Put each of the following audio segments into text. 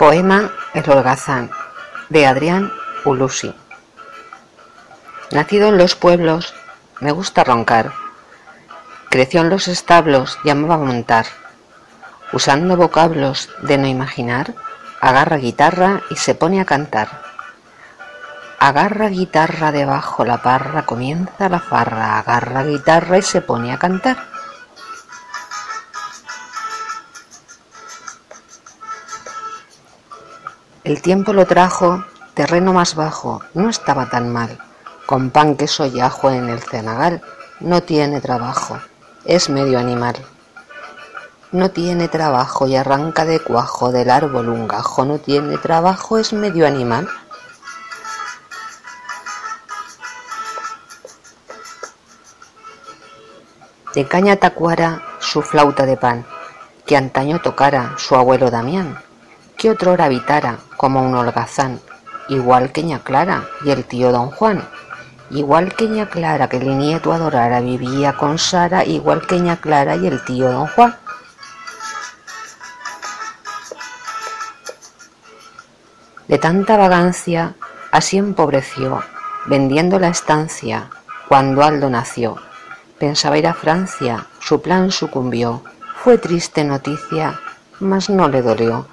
Poema El holgazán de Adrián Ulusi. Nacido en los pueblos, me gusta roncar. Creció en los establos, llamaba a montar. Usando vocablos de no imaginar, agarra guitarra y se pone a cantar. Agarra guitarra debajo la parra, comienza la farra, agarra guitarra y se pone a cantar. El tiempo lo trajo terreno más bajo, no estaba tan mal. Con pan, queso y ajo en el cenagal, no tiene trabajo, es medio animal. No tiene trabajo y arranca de cuajo del árbol un gajo, no tiene trabajo, es medio animal. De caña tacuara su flauta de pan, que antaño tocara su abuelo Damián que otrora habitara como un holgazán, igual que ña Clara y el tío don Juan, igual que ña Clara que el nieto adorara vivía con Sara, igual que ña Clara y el tío don Juan. De tanta vagancia, así empobreció, vendiendo la estancia, cuando Aldo nació. Pensaba ir a Francia, su plan sucumbió. Fue triste noticia, mas no le dolió.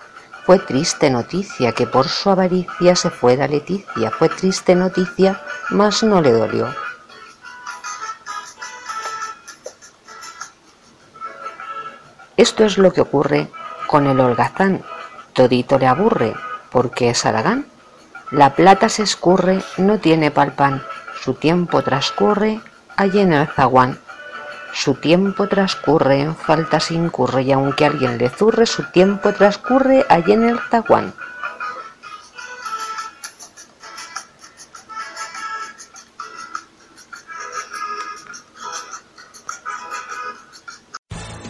Fue triste noticia que por su avaricia se fuera Leticia. Fue triste noticia, mas no le dolió. Esto es lo que ocurre con el holgazán. Todito le aburre, porque es Aragán. La plata se escurre, no tiene palpan. Su tiempo transcurre allí en el zaguán. Su tiempo transcurre, en faltas incurre, y aunque alguien le zurre, su tiempo transcurre allí en el zaguán.